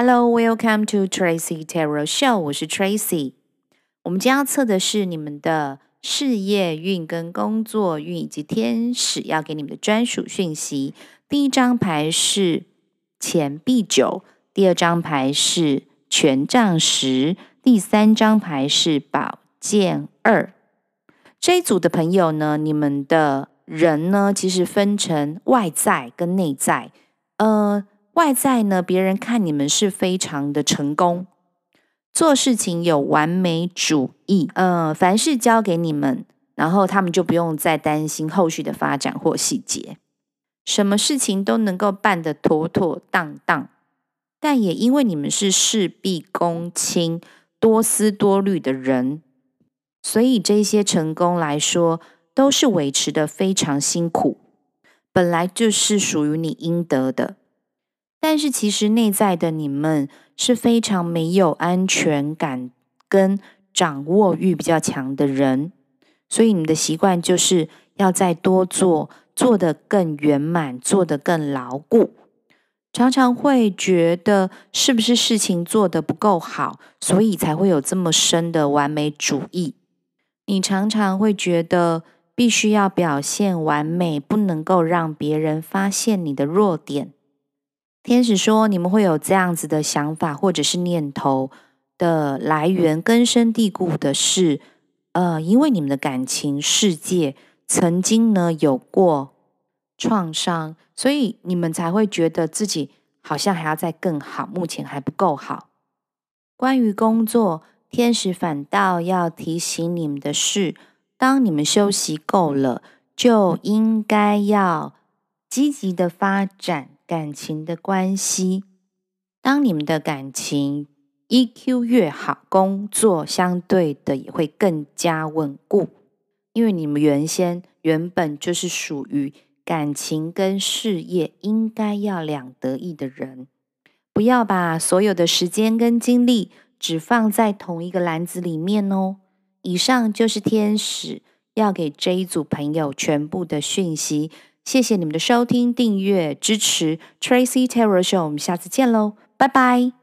Hello, welcome to Tracy Tarot Show。我是 Tracy。我们将要测的是你们的事业运、跟工作运以及天使要给你们的专属讯息。第一张牌是钱币九，第二张牌是权杖十，第三张牌是宝剑二。这一组的朋友呢，你们的人呢，其实分成外在跟内在。呃。外在呢，别人看你们是非常的成功，做事情有完美主义，呃，凡事交给你们，然后他们就不用再担心后续的发展或细节，什么事情都能够办得妥妥当当。但也因为你们是事必躬亲、多思多虑的人，所以这些成功来说，都是维持的非常辛苦，本来就是属于你应得的。但是其实内在的你们是非常没有安全感跟掌握欲比较强的人，所以你们的习惯就是要再多做，做得更圆满，做得更牢固。常常会觉得是不是事情做得不够好，所以才会有这么深的完美主义。你常常会觉得必须要表现完美，不能够让别人发现你的弱点。天使说：“你们会有这样子的想法或者是念头的来源，根深蒂固的是，呃，因为你们的感情世界曾经呢有过创伤，所以你们才会觉得自己好像还要再更好，目前还不够好。关于工作，天使反倒要提醒你们的是，当你们休息够了，就应该要积极的发展。”感情的关系，当你们的感情 EQ 越好，工作相对的也会更加稳固，因为你们原先原本就是属于感情跟事业应该要两得意的人，不要把所有的时间跟精力只放在同一个篮子里面哦。以上就是天使要给这一组朋友全部的讯息。谢谢你们的收听、订阅、支持，Tracy Terror Show，我们下次见喽，拜拜。